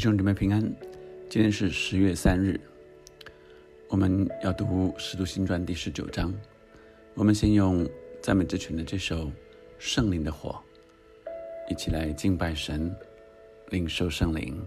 兄姊妹平安，今天是十月三日，我们要读《十度新传》第十九章。我们先用赞美之泉的这首《圣灵的火》，一起来敬拜神，领受圣灵。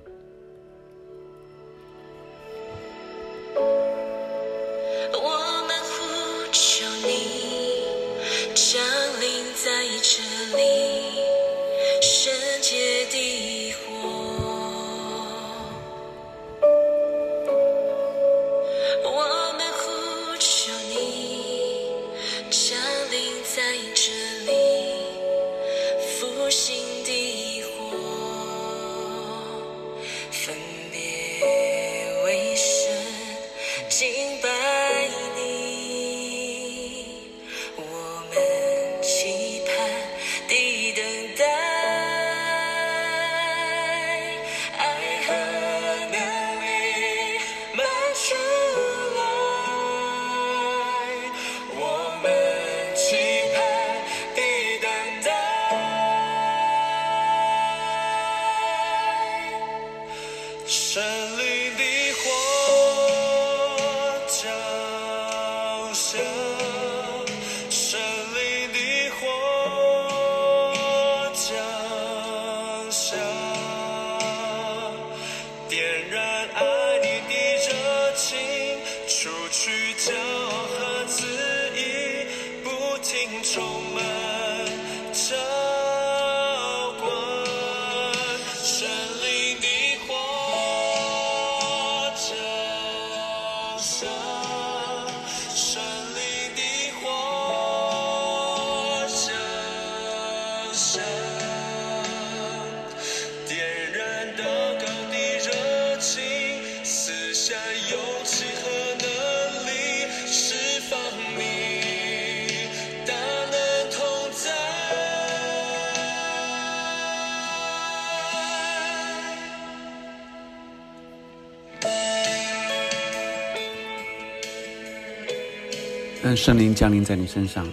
但圣灵降临在你身上，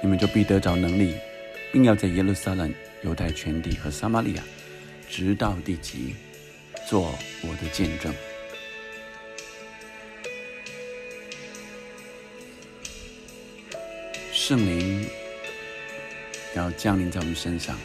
你们就必得着能力，并要在耶路撒冷、犹太全地和撒玛利亚，直到地极，做我的见证。圣灵要降临在我们身上。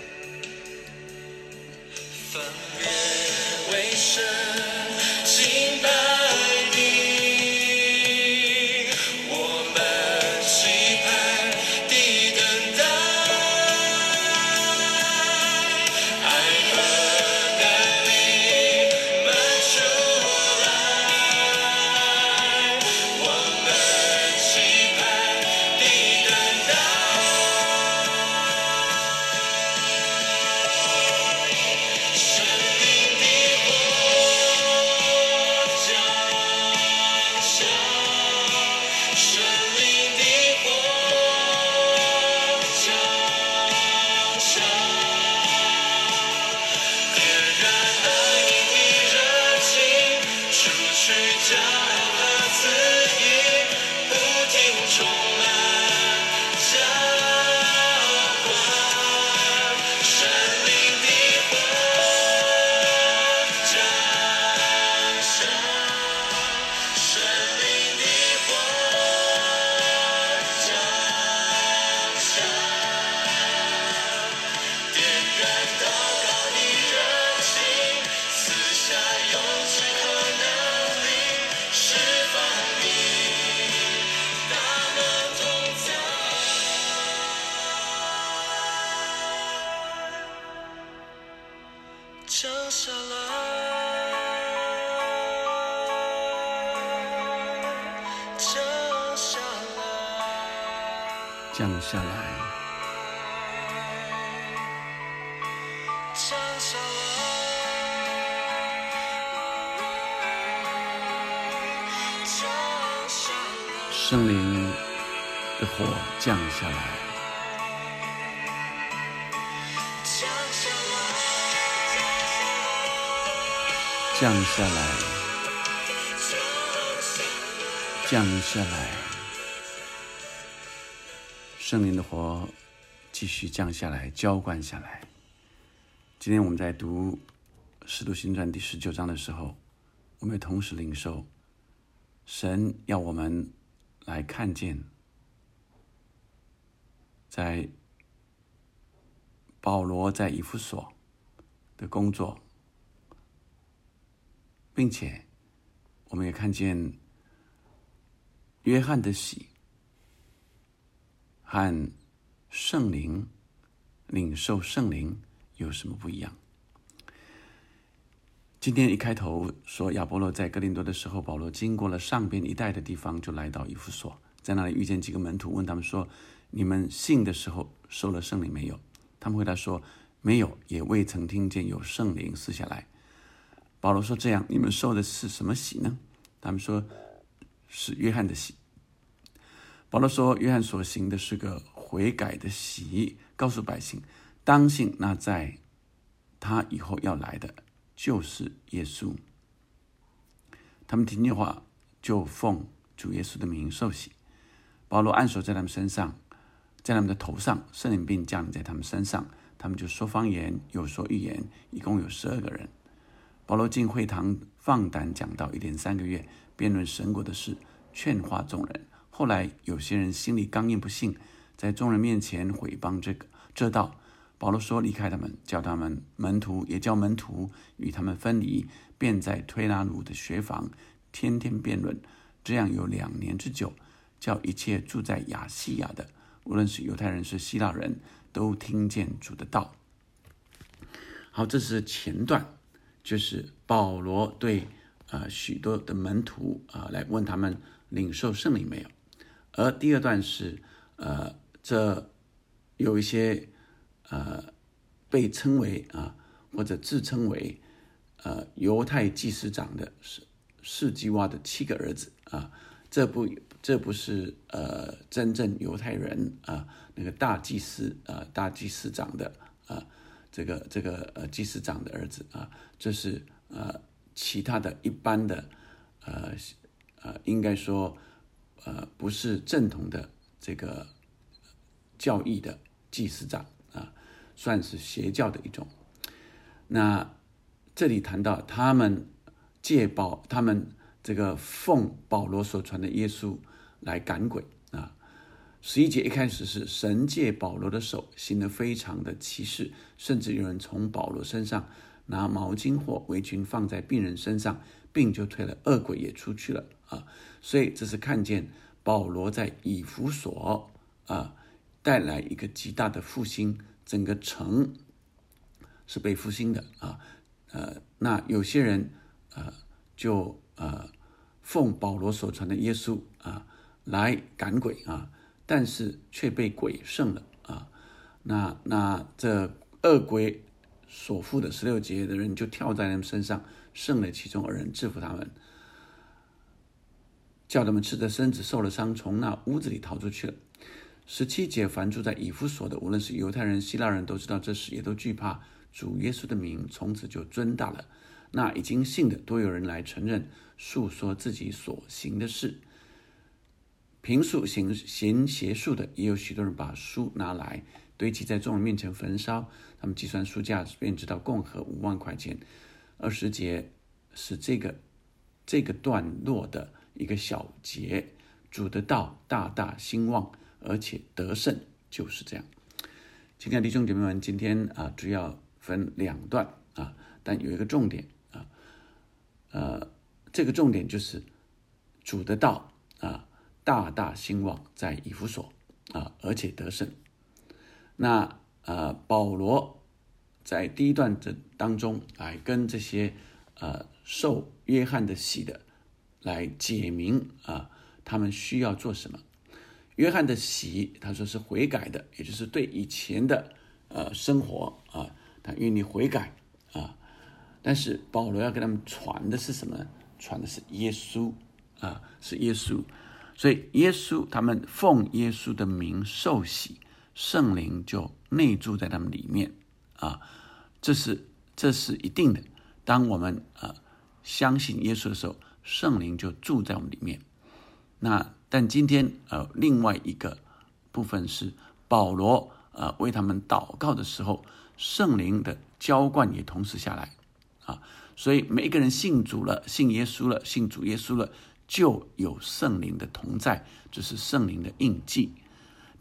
降下来，降下来，降下来，降下来，森林的火降下来。降下来，降下来，圣灵的火继续降下来，浇灌下来。今天我们在读《使徒行传》第十九章的时候，我们也同时领受神要我们来看见，在保罗在以弗所的工作并且我们也看见约翰的喜和圣灵领受圣灵有什么不一样？今天一开头说亚波罗在哥林多的时候，保罗经过了上边一带的地方，就来到以弗所，在那里遇见几个门徒，问他们说：“你们信的时候受了圣灵没有？”他们回答说：“没有，也未曾听见有圣灵赐下来。”保罗说：“这样，你们受的是什么喜呢？”他们说：“是约翰的喜。”保罗说：“约翰所行的是个悔改的喜，告诉百姓，当信那在他以后要来的。”就是耶稣，他们听见话就奉主耶稣的名受洗。保罗按手在他们身上，在他们的头上，圣灵并降临在他们身上，他们就说方言，又说预言，一共有十二个人。保罗进会堂放胆讲道，一连三个月，辩论神国的事，劝化众人。后来有些人心里刚硬不信，在众人面前毁谤这个这道。保罗说：“离开他们，叫他们门徒，也叫门徒与他们分离，便在推拉鲁的学房天天辩论。这样有两年之久，叫一切住在亚细亚的，无论是犹太人是希腊人，都听见主的道。”好，这是前段，就是保罗对呃许多的门徒啊来问他们领受圣灵没有，而第二段是呃这有一些。呃，被称为啊，或者自称为呃犹太祭司长的是士基瓦的七个儿子啊，这不这不是呃真正犹太人啊那个大祭司啊大祭司长的啊这个这个呃祭司长的儿子啊，这是呃其他的一般的呃呃应该说呃不是正统的这个教义的祭司长啊。算是邪教的一种。那这里谈到他们借保，他们这个奉保罗所传的耶稣来赶鬼。十一节一开始是神借保罗的手行得非常的奇事，甚至有人从保罗身上拿毛巾或围裙放在病人身上，病就退了，恶鬼也出去了啊。所以这是看见保罗在以弗所啊带来一个极大的复兴。整个城是被复兴的啊，呃，那有些人呃就呃奉保罗所传的耶稣啊来赶鬼啊，但是却被鬼胜了啊，那那这恶鬼所附的十六节的人就跳在他们身上，胜了其中二人，制服他们，叫他们赤着身子受了伤，从那屋子里逃出去了。十七节，凡住在以弗所的，无论是犹太人、希腊人，都知道这事，也都惧怕主耶稣的名，从此就尊大了。那已经信的，多有人来承认，述说自己所行的事。平素行行邪术的，也有许多人把书拿来堆积在众人面前焚烧。他们计算书价，便知道共和五万块钱。二十节是这个这个段落的一个小节，主的道大大兴旺。而且得胜就是这样。亲爱的弟兄姐妹们，今天啊，主要分两段啊，但有一个重点啊，呃，这个重点就是主的道啊，大大兴旺在以弗所啊，而且得胜。那呃，保罗在第一段这当中来跟这些呃受约翰的洗的来解明啊，他们需要做什么。约翰的喜，他说是悔改的，也就是对以前的呃生活啊，他愿意悔改啊。但是保罗要给他们传的是什么？传的是耶稣啊，是耶稣。所以耶稣他们奉耶稣的名受洗，圣灵就内住在他们里面啊。这是这是一定的。当我们啊相信耶稣的时候，圣灵就住在我们里面。那。但今天，呃，另外一个部分是保罗，呃，为他们祷告的时候，圣灵的浇灌也同时下来，啊。所以每一个人信主了，信耶稣了，信主耶稣了，就有圣灵的同在，这是圣灵的印记。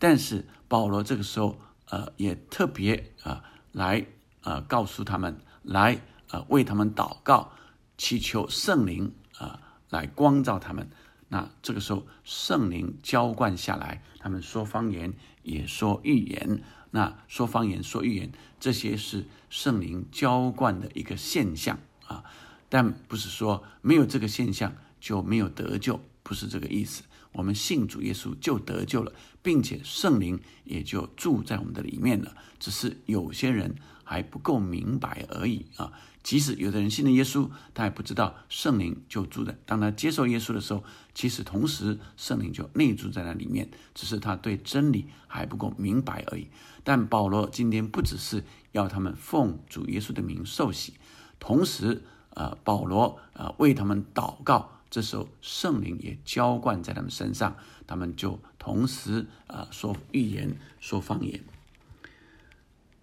但是保罗这个时候，呃，也特别啊，来啊，告诉他们，来啊，为他们祷告，祈求圣灵啊，来光照他们。那这个时候，圣灵浇灌下来，他们说方言，也说预言。那说方言、说预言，这些是圣灵浇灌的一个现象啊，但不是说没有这个现象就没有得救，不是这个意思。我们信主耶稣就得救了，并且圣灵也就住在我们的里面了。只是有些人还不够明白而已啊。即使有的人信了耶稣，他也不知道圣灵就住在。当他接受耶稣的时候，其实同时圣灵就内住在那里面，只是他对真理还不够明白而已。但保罗今天不只是要他们奉主耶稣的名受洗，同时，呃，保罗呃为他们祷告。这时候圣灵也浇灌在他们身上，他们就同时啊说预言、说方言。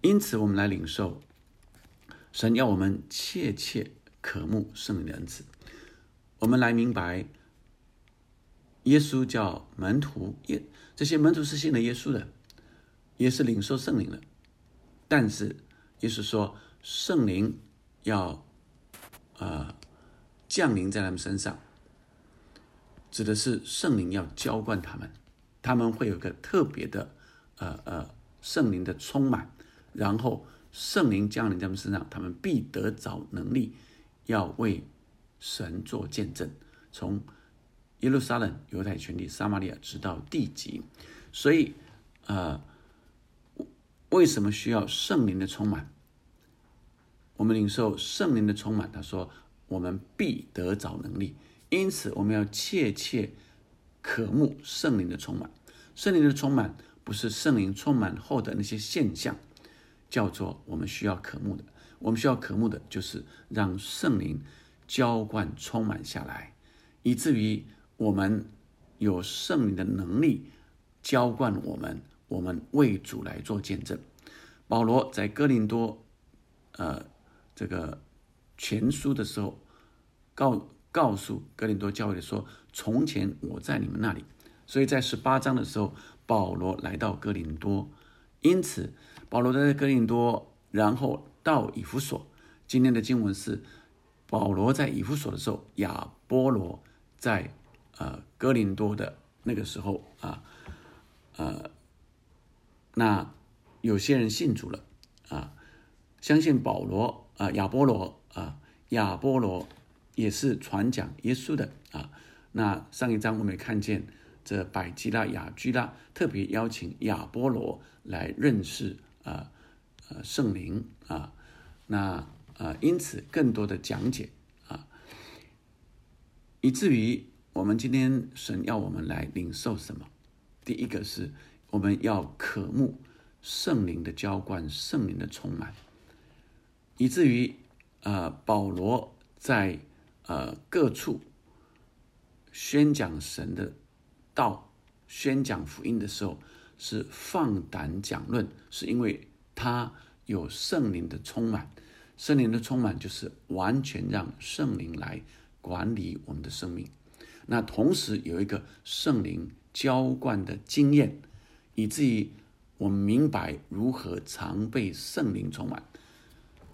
因此，我们来领受。神要我们切切渴慕圣灵的恩赐，我们来明白，耶稣叫门徒，耶这些门徒是信了耶稣的，也是领受圣灵的。但是耶稣说，圣灵要啊降临在他们身上，指的是圣灵要浇灌他们，他们会有个特别的呃呃圣灵的充满，然后。圣灵降临在他们身上，他们必得着能力，要为神做见证。从耶路撒冷、犹太全体、撒玛利亚直到地极，所以，呃，为什么需要圣灵的充满？我们领受圣灵的充满，他说我们必得着能力，因此我们要切切渴慕圣灵的充满。圣灵的充满不是圣灵充满后的那些现象。叫做我们需要渴慕的，我们需要渴慕的就是让圣灵浇灌充满下来，以至于我们有圣灵的能力浇灌我们，我们为主来做见证。保罗在哥林多，呃，这个全书的时候，告告诉哥林多教会说：“从前我在你们那里。”所以在十八章的时候，保罗来到哥林多，因此。保罗在哥林多，然后到以弗所。今天的经文是保罗在以弗所的时候，亚波罗在呃哥林多的那个时候啊，呃，那有些人信主了啊，相信保罗啊，亚波罗啊，亚波罗也是传讲耶稣的啊。那上一章我们也看见这百基拉、雅居拉特别邀请亚波罗来认识。啊，呃，圣灵啊，那呃，因此更多的讲解啊，以至于我们今天神要我们来领受什么？第一个是我们要渴慕圣灵的浇灌，圣灵的充满，以至于呃，保罗在呃各处宣讲神的道、宣讲福音的时候。是放胆讲论，是因为他有圣灵的充满。圣灵的充满就是完全让圣灵来管理我们的生命。那同时有一个圣灵浇灌的经验，以至于我们明白如何常被圣灵充满。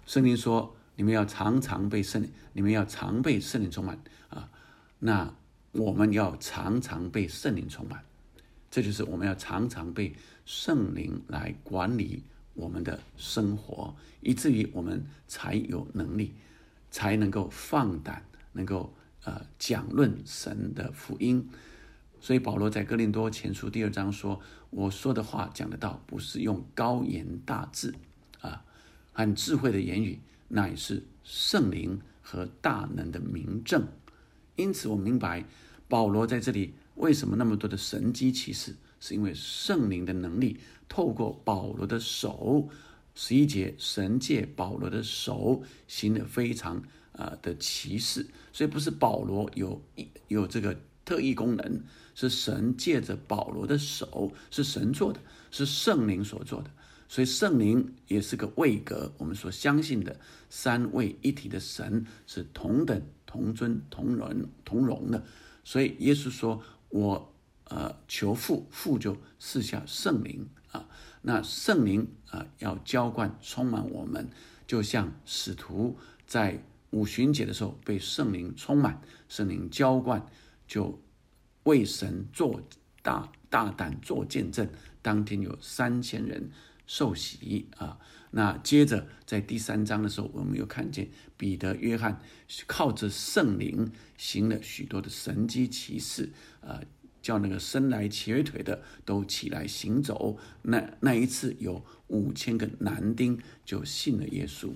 圣灵说：“你们要常常被圣灵，你们要常被圣灵充满啊！”那我们要常常被圣灵充满。这就是我们要常常被圣灵来管理我们的生活，以至于我们才有能力，才能够放胆，能够呃讲论神的福音。所以保罗在哥林多前书第二章说：“我说的话讲得到，不是用高言大志啊，很智慧的言语，乃是圣灵和大能的明证。”因此，我明白保罗在这里。为什么那么多的神机骑士？是因为圣灵的能力透过保罗的手，十一节神借保罗的手行的非常啊的骑士，所以不是保罗有一有这个特异功能，是神借着保罗的手，是神做的，是圣灵所做的。所以圣灵也是个位格。我们所相信的三位一体的神是同等、同尊、同荣、同荣的。所以耶稣说：“我呃求父，父就赐下圣灵啊。那圣灵啊要浇灌、充满我们，就像使徒在五旬节的时候被圣灵充满、圣灵浇灌，就为神做大大胆做见证。当天有三千人受洗啊。那接着在第三章的时候，我们又看见彼得、约翰靠着圣灵行了许多的神迹奇事啊。叫那个生来瘸腿的都起来行走。那那一次有五千个男丁就信了耶稣，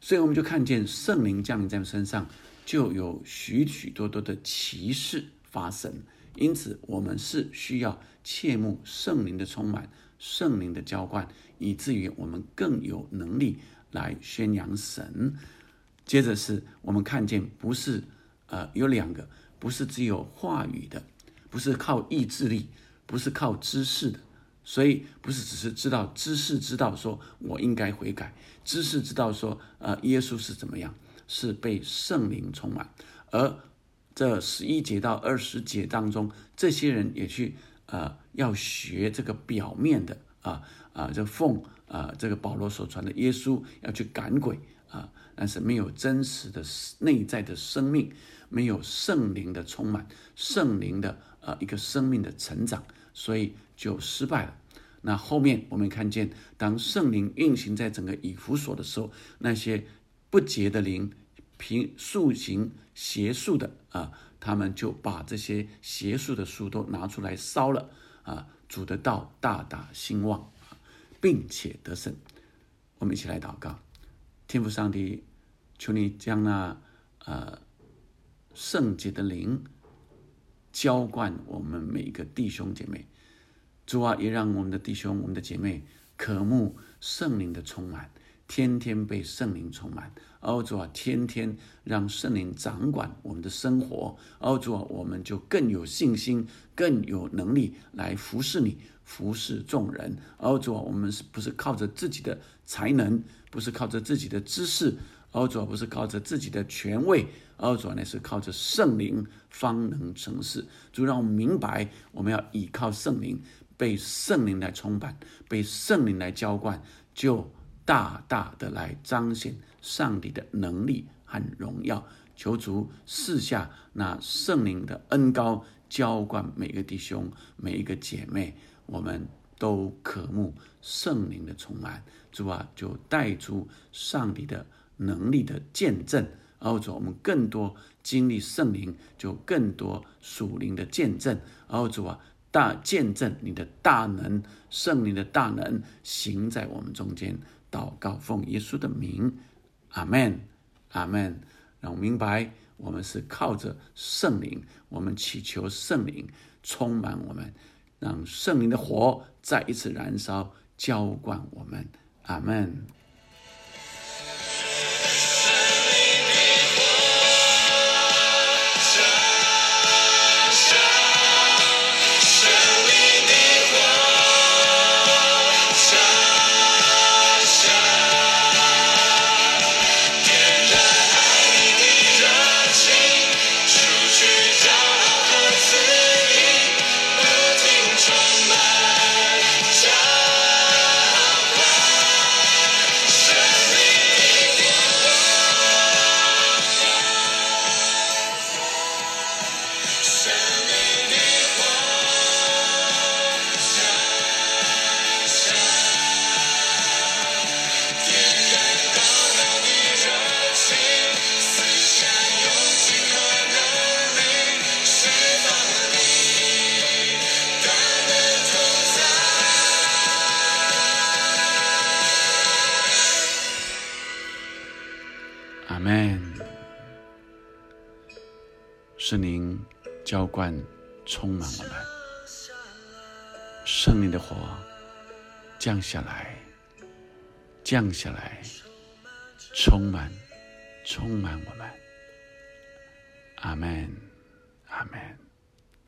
所以我们就看见圣灵降临在身上，就有许许多多的奇事发生。因此，我们是需要切慕圣灵的充满、圣灵的浇灌，以至于我们更有能力来宣扬神。接着是我们看见，不是呃有两个。不是只有话语的，不是靠意志力，不是靠知识的，所以不是只是知道知识知道说我应该悔改，知识知道说呃耶稣是怎么样，是被圣灵充满。而这十一节到二十节当中，这些人也去呃要学这个表面的啊啊，这奉啊这个保罗所传的耶稣要去赶鬼啊，但是没有真实的内在的生命。没有圣灵的充满，圣灵的呃一个生命的成长，所以就失败了。那后面我们看见，当圣灵运行在整个以弗所的时候，那些不洁的灵、凭素行邪术的啊，他们就把这些邪术的书都拿出来烧了啊，主的道大大兴旺，并且得胜。我们一起来祷告，天父上帝，求你将那呃。圣洁的灵浇灌我们每一个弟兄姐妹，主啊，也让我们的弟兄、我们的姐妹渴慕圣灵的充满，天天被圣灵充满。哦，主啊，天天让圣灵掌管我们的生活。哦，主啊，我们就更有信心、更有能力来服侍你、服侍众人。哦，主啊，我们是不是靠着自己的才能，不是靠着自己的知识？哦，主啊，不是靠着自己的权位。二主呢是靠着圣灵方能成事，主让我们明白，我们要依靠圣灵，被圣灵来充满，被圣灵来浇灌，就大大的来彰显上帝的能力和荣耀。求主赐下那圣灵的恩高浇灌每个弟兄、每一个姐妹，我们都渴慕圣灵的充满。主啊，就带出上帝的能力的见证。然后主，我们更多经历圣灵，就更多属灵的见证。然后主啊，大见证你的大能，圣灵的大能行在我们中间。祷告奉耶稣的名，阿门，阿门。让我明白，我们是靠着圣灵，我们祈求圣灵充满我们，让圣灵的火再一次燃烧，浇灌我们。阿门。浇灌，充满我们，圣灵的火降下来，降下来，充满，充满我们。阿门，阿门。